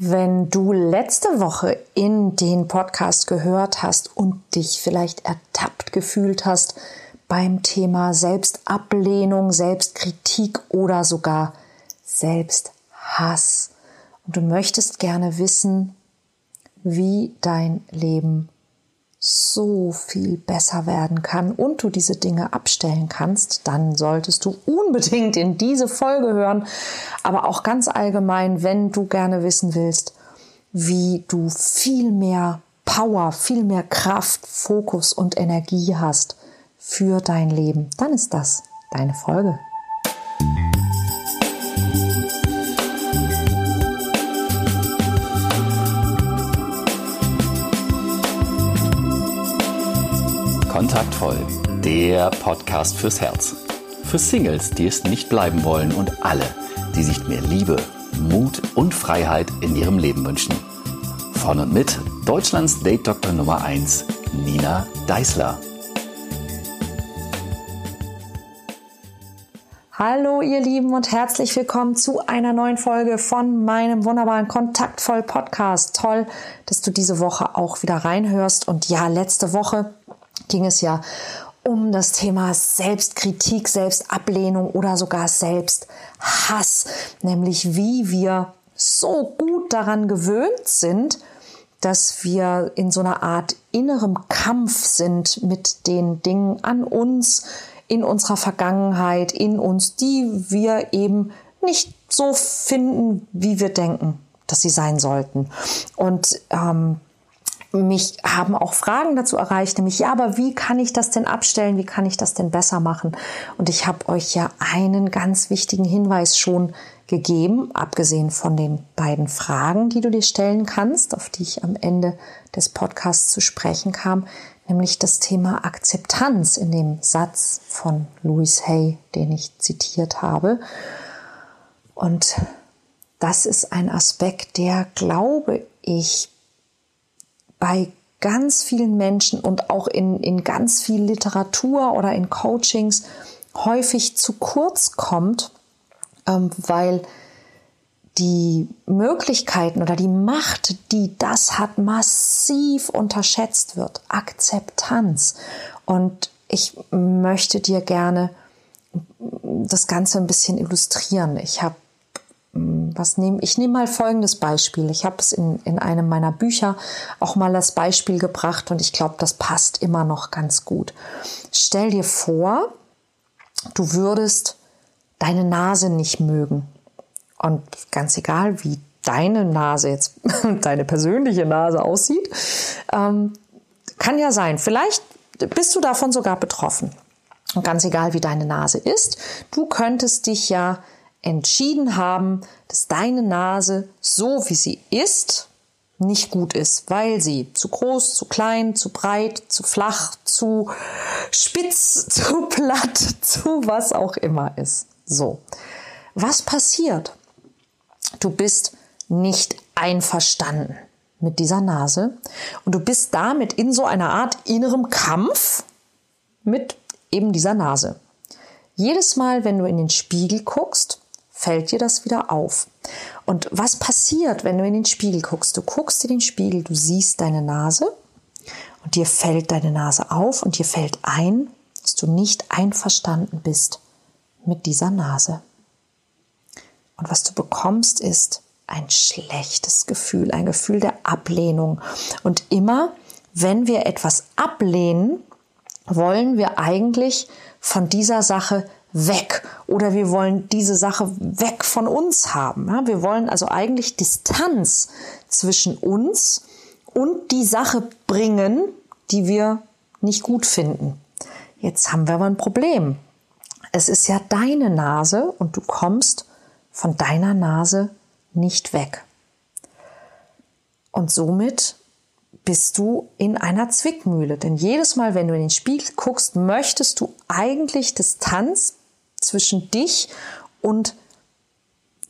Wenn du letzte Woche in den Podcast gehört hast und dich vielleicht ertappt gefühlt hast beim Thema Selbstablehnung, Selbstkritik oder sogar Selbsthass. Und du möchtest gerne wissen, wie dein Leben so viel besser werden kann und du diese Dinge abstellen kannst, dann solltest du unbedingt in diese Folge hören. Aber auch ganz allgemein, wenn du gerne wissen willst, wie du viel mehr Power, viel mehr Kraft, Fokus und Energie hast für dein Leben, dann ist das deine Folge. Kontaktvoll, der Podcast fürs Herz. Für Singles, die es nicht bleiben wollen und alle, die sich mehr Liebe, Mut und Freiheit in ihrem Leben wünschen. Von und mit Deutschlands Date Doktor Nummer 1, Nina Deißler. Hallo ihr Lieben und herzlich willkommen zu einer neuen Folge von meinem wunderbaren Kontaktvoll Podcast. Toll, dass du diese Woche auch wieder reinhörst. Und ja, letzte Woche ging es ja um das Thema Selbstkritik, Selbstablehnung oder sogar Selbsthass, nämlich wie wir so gut daran gewöhnt sind, dass wir in so einer Art innerem Kampf sind mit den Dingen an uns, in unserer Vergangenheit, in uns, die wir eben nicht so finden, wie wir denken, dass sie sein sollten. Und ähm, mich haben auch Fragen dazu erreicht, nämlich, ja, aber wie kann ich das denn abstellen? Wie kann ich das denn besser machen? Und ich habe euch ja einen ganz wichtigen Hinweis schon gegeben, abgesehen von den beiden Fragen, die du dir stellen kannst, auf die ich am Ende des Podcasts zu sprechen kam, nämlich das Thema Akzeptanz in dem Satz von Louis Hay, den ich zitiert habe. Und das ist ein Aspekt, der, glaube ich, bei ganz vielen Menschen und auch in, in ganz viel Literatur oder in Coachings häufig zu kurz kommt, ähm, weil die Möglichkeiten oder die Macht, die das hat, massiv unterschätzt wird. Akzeptanz. Und ich möchte dir gerne das Ganze ein bisschen illustrieren. Ich habe was nehme ich nehme mal folgendes Beispiel. Ich habe es in, in einem meiner Bücher auch mal das Beispiel gebracht und ich glaube, das passt immer noch ganz gut. Stell dir vor, du würdest deine Nase nicht mögen. Und ganz egal, wie deine Nase jetzt, deine persönliche Nase aussieht, ähm, kann ja sein. Vielleicht bist du davon sogar betroffen. Und ganz egal, wie deine Nase ist, du könntest dich ja entschieden haben, dass deine Nase so wie sie ist nicht gut ist, weil sie zu groß, zu klein, zu breit, zu flach, zu spitz, zu platt, zu was auch immer ist. So. Was passiert? Du bist nicht einverstanden mit dieser Nase und du bist damit in so einer Art innerem Kampf mit eben dieser Nase. Jedes Mal, wenn du in den Spiegel guckst, fällt dir das wieder auf. Und was passiert, wenn du in den Spiegel guckst? Du guckst in den Spiegel, du siehst deine Nase und dir fällt deine Nase auf und dir fällt ein, dass du nicht einverstanden bist mit dieser Nase. Und was du bekommst, ist ein schlechtes Gefühl, ein Gefühl der Ablehnung. Und immer, wenn wir etwas ablehnen, wollen wir eigentlich von dieser Sache weg oder wir wollen diese Sache weg von uns haben. Ja, wir wollen also eigentlich Distanz zwischen uns und die Sache bringen, die wir nicht gut finden. Jetzt haben wir aber ein Problem. Es ist ja deine Nase und du kommst von deiner Nase nicht weg. Und somit bist du in einer Zwickmühle. Denn jedes Mal, wenn du in den Spiegel guckst, möchtest du eigentlich Distanz zwischen dich und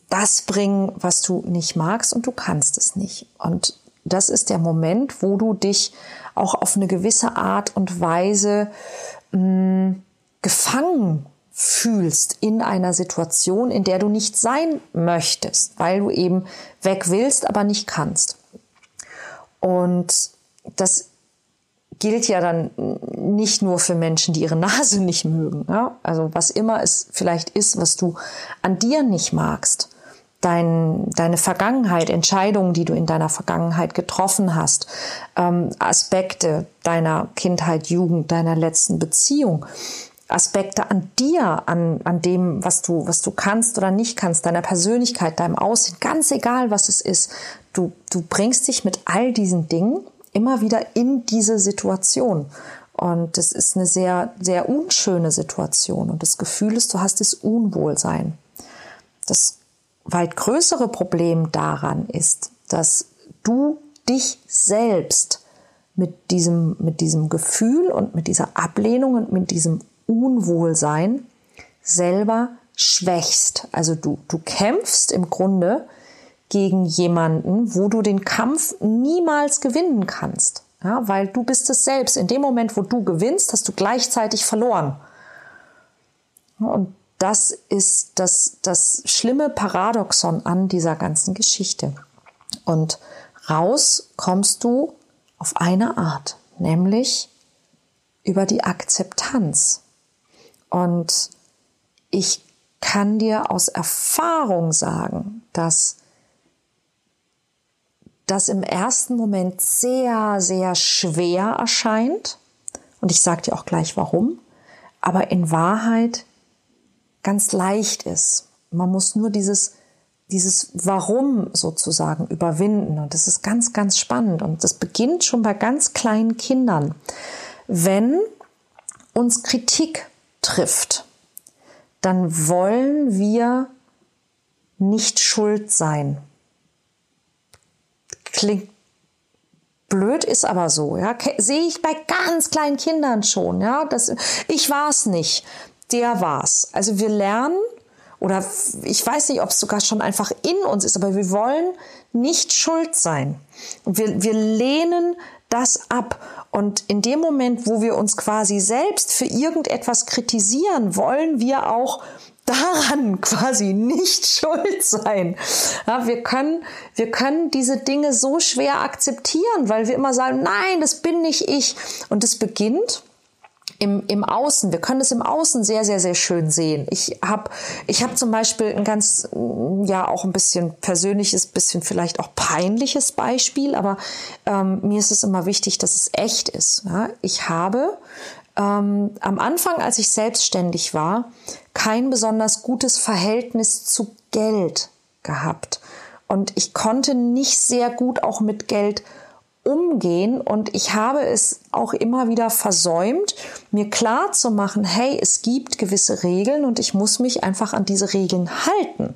das bringen, was du nicht magst und du kannst es nicht. Und das ist der Moment, wo du dich auch auf eine gewisse Art und Weise mh, hm, gefangen fühlst in einer Situation, in der du nicht sein möchtest, weil du eben weg willst, aber nicht kannst. Und das gilt ja dann nicht nur für Menschen, die ihre Nase nicht mögen. Ja? Also was immer es vielleicht ist, was du an dir nicht magst. Dein, deine Vergangenheit, Entscheidungen, die du in deiner Vergangenheit getroffen hast, ähm, Aspekte deiner Kindheit, Jugend, deiner letzten Beziehung, Aspekte an dir, an, an dem, was du, was du kannst oder nicht kannst, deiner Persönlichkeit, deinem Aussehen, ganz egal, was es ist. Du, du bringst dich mit all diesen Dingen immer wieder in diese Situation. Und das ist eine sehr, sehr unschöne Situation. Und das Gefühl ist, du hast das Unwohlsein. Das weit größere Problem daran ist, dass du dich selbst mit diesem, mit diesem Gefühl und mit dieser Ablehnung und mit diesem Unwohlsein selber schwächst. Also du, du kämpfst im Grunde gegen jemanden, wo du den Kampf niemals gewinnen kannst. Ja, weil du bist es selbst. In dem Moment, wo du gewinnst, hast du gleichzeitig verloren. Und das ist das, das schlimme Paradoxon an dieser ganzen Geschichte. Und raus kommst du auf eine Art, nämlich über die Akzeptanz. Und ich kann dir aus Erfahrung sagen, dass das im ersten Moment sehr, sehr schwer erscheint. Und ich sage dir auch gleich warum. Aber in Wahrheit ganz leicht ist. Man muss nur dieses, dieses Warum sozusagen überwinden. Und das ist ganz, ganz spannend. Und das beginnt schon bei ganz kleinen Kindern. Wenn uns Kritik trifft, dann wollen wir nicht schuld sein. Klingt blöd, ist aber so, ja. Sehe ich bei ganz kleinen Kindern schon, ja. Das, ich war es nicht, der war's. Also wir lernen, oder ich weiß nicht, ob es sogar schon einfach in uns ist, aber wir wollen nicht schuld sein. Wir, wir lehnen das ab. Und in dem Moment, wo wir uns quasi selbst für irgendetwas kritisieren, wollen wir auch daran quasi nicht schuld sein. Ja, wir können, wir können diese Dinge so schwer akzeptieren, weil wir immer sagen, nein, das bin nicht ich. Und es beginnt im, im Außen. Wir können es im Außen sehr, sehr, sehr schön sehen. Ich habe ich hab zum Beispiel ein ganz, ja, auch ein bisschen persönliches, bisschen vielleicht auch peinliches Beispiel, aber ähm, mir ist es immer wichtig, dass es echt ist. Ja? Ich habe ähm, am Anfang, als ich selbstständig war, kein besonders gutes Verhältnis zu Geld gehabt. Und ich konnte nicht sehr gut auch mit Geld umgehen und ich habe es auch immer wieder versäumt, mir klar zu machen, hey, es gibt gewisse Regeln und ich muss mich einfach an diese Regeln halten.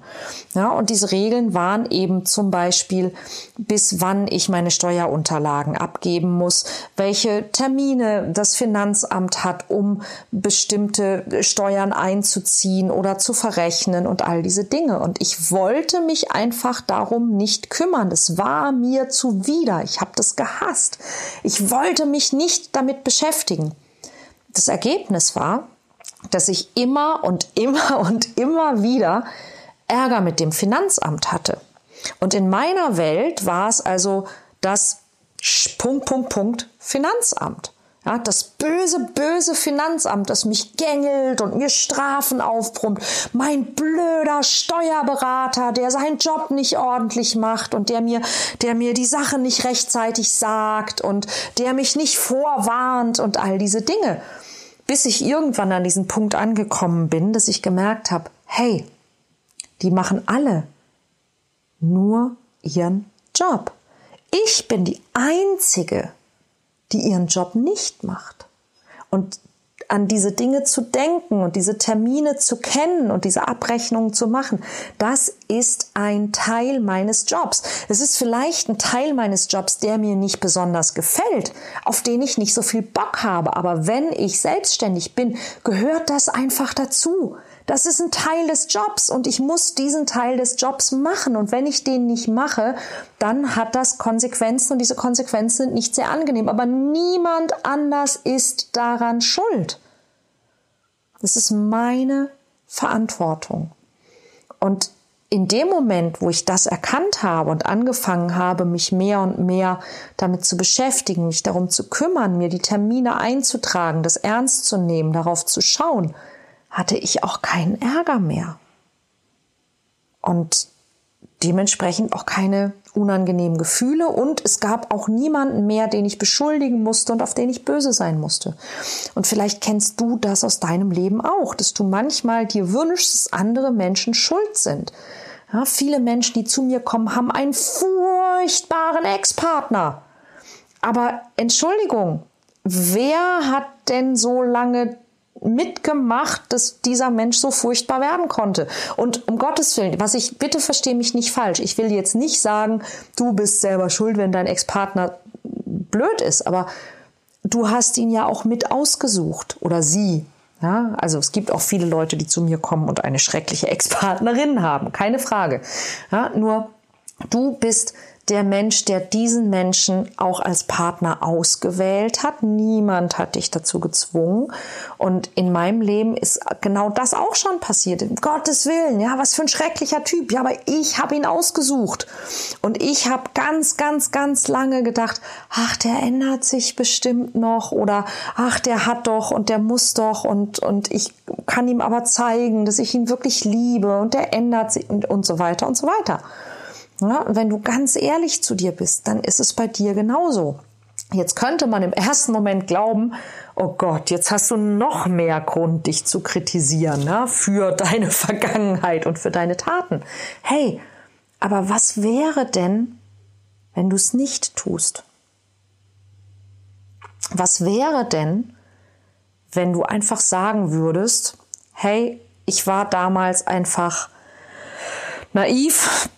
Ja, und diese Regeln waren eben zum Beispiel, bis wann ich meine Steuerunterlagen abgeben muss, welche Termine das Finanzamt hat, um bestimmte Steuern einzuziehen oder zu verrechnen und all diese Dinge. Und ich wollte mich einfach darum nicht kümmern. Das war mir zuwider. Ich habe das gehasst. Ich wollte mich nicht damit beschäftigen. Das Ergebnis war, dass ich immer und immer und immer wieder Ärger mit dem Finanzamt hatte. Und in meiner Welt war es also das Punkt, Punkt, Punkt Finanzamt. Ja, das böse, böse Finanzamt, das mich gängelt und mir Strafen aufbrummt. Mein blöder Steuerberater, der seinen Job nicht ordentlich macht und der mir, der mir die Sache nicht rechtzeitig sagt und der mich nicht vorwarnt und all diese Dinge. Bis ich irgendwann an diesen Punkt angekommen bin, dass ich gemerkt habe, hey, die machen alle nur ihren Job. Ich bin die Einzige, die ihren Job nicht macht. Und an diese Dinge zu denken und diese Termine zu kennen und diese Abrechnungen zu machen, das ist ein Teil meines Jobs. Es ist vielleicht ein Teil meines Jobs, der mir nicht besonders gefällt, auf den ich nicht so viel Bock habe. Aber wenn ich selbstständig bin, gehört das einfach dazu. Das ist ein Teil des Jobs und ich muss diesen Teil des Jobs machen. Und wenn ich den nicht mache, dann hat das Konsequenzen und diese Konsequenzen sind nicht sehr angenehm. Aber niemand anders ist daran schuld. Das ist meine Verantwortung. Und in dem Moment, wo ich das erkannt habe und angefangen habe, mich mehr und mehr damit zu beschäftigen, mich darum zu kümmern, mir die Termine einzutragen, das ernst zu nehmen, darauf zu schauen, hatte ich auch keinen Ärger mehr. Und dementsprechend auch keine unangenehmen Gefühle und es gab auch niemanden mehr, den ich beschuldigen musste und auf den ich böse sein musste. Und vielleicht kennst du das aus deinem Leben auch, dass du manchmal dir wünschst, dass andere Menschen schuld sind. Ja, viele Menschen, die zu mir kommen, haben einen furchtbaren Ex-Partner. Aber Entschuldigung, wer hat denn so lange mitgemacht, dass dieser Mensch so furchtbar werden konnte. Und um Gottes Willen, was ich, bitte verstehe mich nicht falsch. Ich will jetzt nicht sagen, du bist selber schuld, wenn dein Ex-Partner blöd ist, aber du hast ihn ja auch mit ausgesucht oder sie. Ja, also es gibt auch viele Leute, die zu mir kommen und eine schreckliche Ex-Partnerin haben, keine Frage. Ja, nur du bist der Mensch, der diesen Menschen auch als Partner ausgewählt hat. Niemand hat dich dazu gezwungen. Und in meinem Leben ist genau das auch schon passiert. Um Gottes Willen, ja, was für ein schrecklicher Typ. Ja, aber ich habe ihn ausgesucht. Und ich habe ganz, ganz, ganz lange gedacht, ach, der ändert sich bestimmt noch oder ach, der hat doch und der muss doch und, und ich kann ihm aber zeigen, dass ich ihn wirklich liebe und der ändert sich und, und so weiter und so weiter. Ja, wenn du ganz ehrlich zu dir bist, dann ist es bei dir genauso. Jetzt könnte man im ersten Moment glauben, oh Gott, jetzt hast du noch mehr Grund, dich zu kritisieren ja, für deine Vergangenheit und für deine Taten. Hey, aber was wäre denn, wenn du es nicht tust? Was wäre denn, wenn du einfach sagen würdest, hey, ich war damals einfach naiv,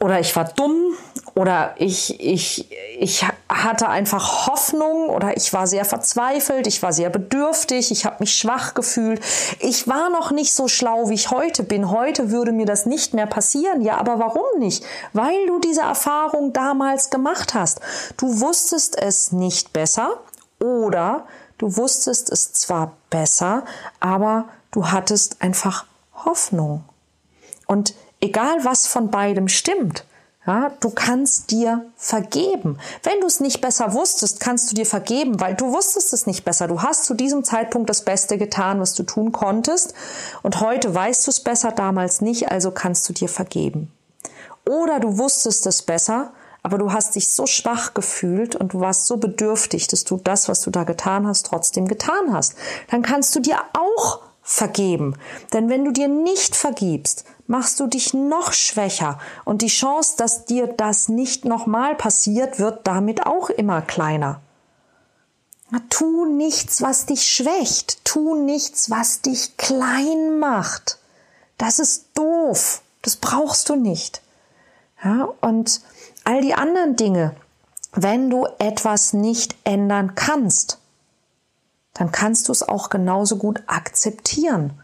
oder ich war dumm oder ich, ich, ich hatte einfach Hoffnung oder ich war sehr verzweifelt, ich war sehr bedürftig, ich habe mich schwach gefühlt. Ich war noch nicht so schlau, wie ich heute bin. Heute würde mir das nicht mehr passieren. Ja, aber warum nicht? Weil du diese Erfahrung damals gemacht hast. Du wusstest es nicht besser oder du wusstest es zwar besser, aber du hattest einfach Hoffnung. Und egal was von beidem stimmt, ja, du kannst dir vergeben. Wenn du es nicht besser wusstest, kannst du dir vergeben, weil du wusstest es nicht besser. Du hast zu diesem Zeitpunkt das Beste getan, was du tun konntest. Und heute weißt du es besser, damals nicht, also kannst du dir vergeben. Oder du wusstest es besser, aber du hast dich so schwach gefühlt und du warst so bedürftig, dass du das, was du da getan hast, trotzdem getan hast. Dann kannst du dir auch vergeben. Denn wenn du dir nicht vergibst, machst du dich noch schwächer und die Chance, dass dir das nicht nochmal passiert, wird damit auch immer kleiner. Tu nichts, was dich schwächt. Tu nichts, was dich klein macht. Das ist doof. Das brauchst du nicht. Ja, und all die anderen Dinge, wenn du etwas nicht ändern kannst, dann kannst du es auch genauso gut akzeptieren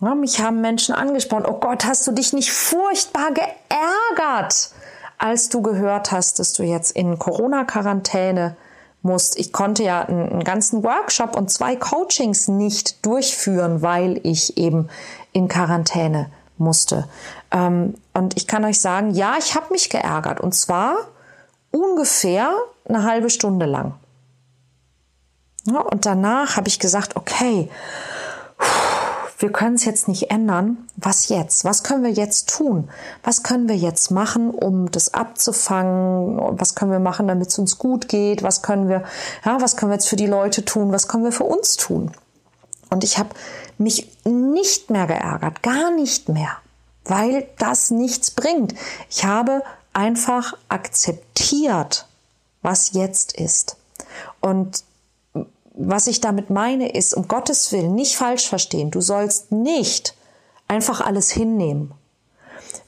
ja, mich haben Menschen angesprochen, oh Gott, hast du dich nicht furchtbar geärgert, als du gehört hast, dass du jetzt in Corona-Quarantäne musst. Ich konnte ja einen ganzen Workshop und zwei Coachings nicht durchführen, weil ich eben in Quarantäne musste. Ähm, und ich kann euch sagen, ja, ich habe mich geärgert und zwar ungefähr eine halbe Stunde lang. Und danach habe ich gesagt, okay, wir können es jetzt nicht ändern. Was jetzt? Was können wir jetzt tun? Was können wir jetzt machen, um das abzufangen? Was können wir machen, damit es uns gut geht? Was können wir, ja, was können wir jetzt für die Leute tun? Was können wir für uns tun? Und ich habe mich nicht mehr geärgert, gar nicht mehr, weil das nichts bringt. Ich habe einfach akzeptiert, was jetzt ist. Und was ich damit meine, ist, um Gottes Willen, nicht falsch verstehen. Du sollst nicht einfach alles hinnehmen.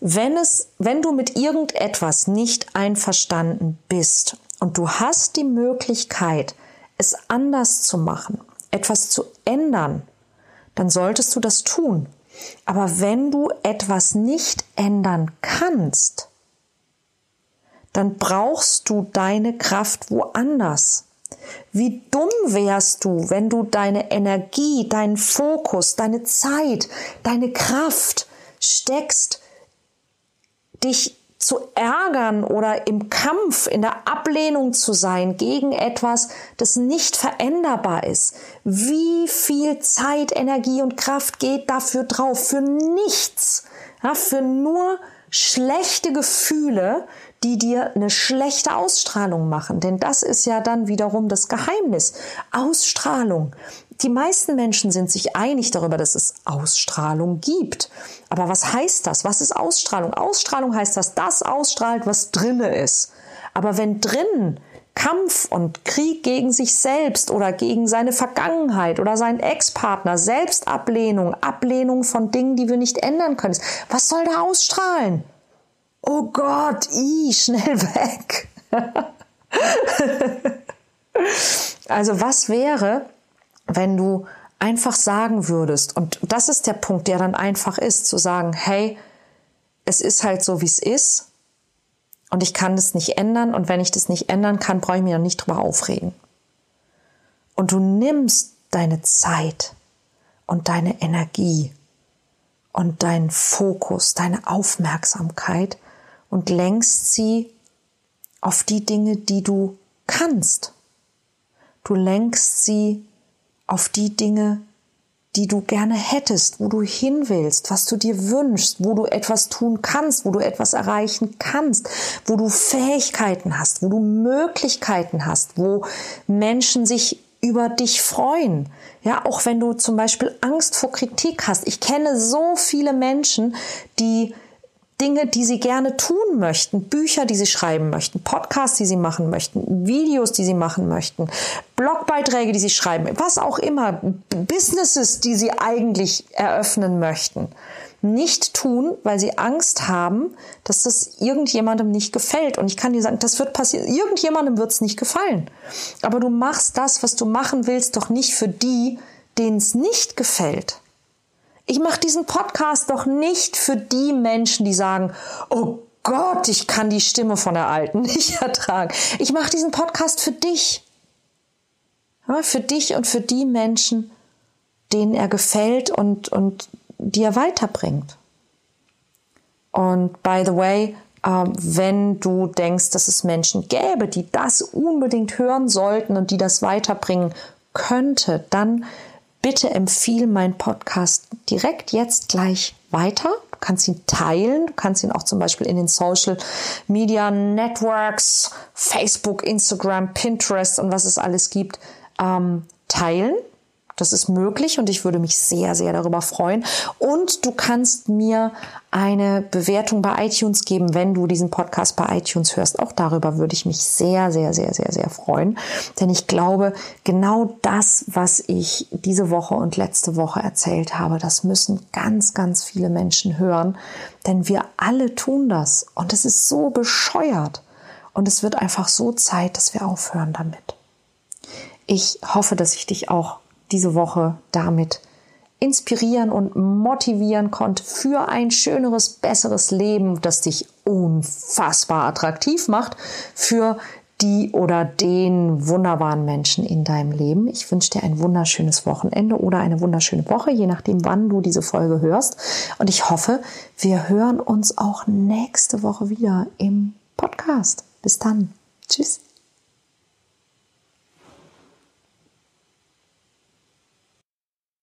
Wenn es, wenn du mit irgendetwas nicht einverstanden bist und du hast die Möglichkeit, es anders zu machen, etwas zu ändern, dann solltest du das tun. Aber wenn du etwas nicht ändern kannst, dann brauchst du deine Kraft woanders. Wie dumm wärst du, wenn du deine Energie, deinen Fokus, deine Zeit, deine Kraft steckst, dich zu ärgern oder im Kampf, in der Ablehnung zu sein gegen etwas, das nicht veränderbar ist. Wie viel Zeit, Energie und Kraft geht dafür drauf? Für nichts. Ja, für nur schlechte Gefühle, die dir eine schlechte Ausstrahlung machen. Denn das ist ja dann wiederum das Geheimnis. Ausstrahlung. Die meisten Menschen sind sich einig darüber, dass es Ausstrahlung gibt. Aber was heißt das? Was ist Ausstrahlung? Ausstrahlung heißt, dass das ausstrahlt, was drinne ist. Aber wenn drinnen Kampf und Krieg gegen sich selbst oder gegen seine Vergangenheit oder seinen Ex-Partner, Selbstablehnung, Ablehnung von Dingen, die wir nicht ändern können. Was soll da ausstrahlen? Oh Gott, i, schnell weg. also was wäre, wenn du einfach sagen würdest, und das ist der Punkt, der dann einfach ist, zu sagen, hey, es ist halt so, wie es ist, und ich kann das nicht ändern, und wenn ich das nicht ändern kann, brauche ich mich noch nicht drüber aufregen. Und du nimmst deine Zeit und deine Energie und deinen Fokus, deine Aufmerksamkeit und lenkst sie auf die Dinge, die du kannst. Du lenkst sie auf die Dinge, die du gerne hättest, wo du hin willst, was du dir wünschst, wo du etwas tun kannst, wo du etwas erreichen kannst, wo du Fähigkeiten hast, wo du Möglichkeiten hast, wo Menschen sich über dich freuen. Ja, auch wenn du zum Beispiel Angst vor Kritik hast. Ich kenne so viele Menschen, die Dinge, die sie gerne tun möchten, Bücher, die sie schreiben möchten, Podcasts, die sie machen möchten, Videos, die sie machen möchten, Blogbeiträge, die sie schreiben, was auch immer, Businesses, die sie eigentlich eröffnen möchten, nicht tun, weil sie Angst haben, dass das irgendjemandem nicht gefällt. Und ich kann dir sagen, das wird passieren. Irgendjemandem wird es nicht gefallen. Aber du machst das, was du machen willst, doch nicht für die, denen es nicht gefällt. Ich mache diesen Podcast doch nicht für die Menschen, die sagen, oh Gott, ich kann die Stimme von der Alten nicht ertragen. Ich mache diesen Podcast für dich. Ja, für dich und für die Menschen, denen er gefällt und, und die er weiterbringt. Und by the way, äh, wenn du denkst, dass es Menschen gäbe, die das unbedingt hören sollten und die das weiterbringen könnte, dann bitte empfiehl meinen Podcast direkt jetzt gleich weiter. Du kannst ihn teilen, du kannst ihn auch zum Beispiel in den Social Media Networks, Facebook, Instagram, Pinterest und was es alles gibt, ähm, teilen. Das ist möglich und ich würde mich sehr, sehr darüber freuen. Und du kannst mir eine Bewertung bei iTunes geben, wenn du diesen Podcast bei iTunes hörst. Auch darüber würde ich mich sehr, sehr, sehr, sehr, sehr freuen. Denn ich glaube, genau das, was ich diese Woche und letzte Woche erzählt habe, das müssen ganz, ganz viele Menschen hören. Denn wir alle tun das. Und es ist so bescheuert. Und es wird einfach so Zeit, dass wir aufhören damit. Ich hoffe, dass ich dich auch diese Woche damit inspirieren und motivieren konnte für ein schöneres, besseres Leben, das dich unfassbar attraktiv macht für die oder den wunderbaren Menschen in deinem Leben. Ich wünsche dir ein wunderschönes Wochenende oder eine wunderschöne Woche, je nachdem, wann du diese Folge hörst. Und ich hoffe, wir hören uns auch nächste Woche wieder im Podcast. Bis dann. Tschüss.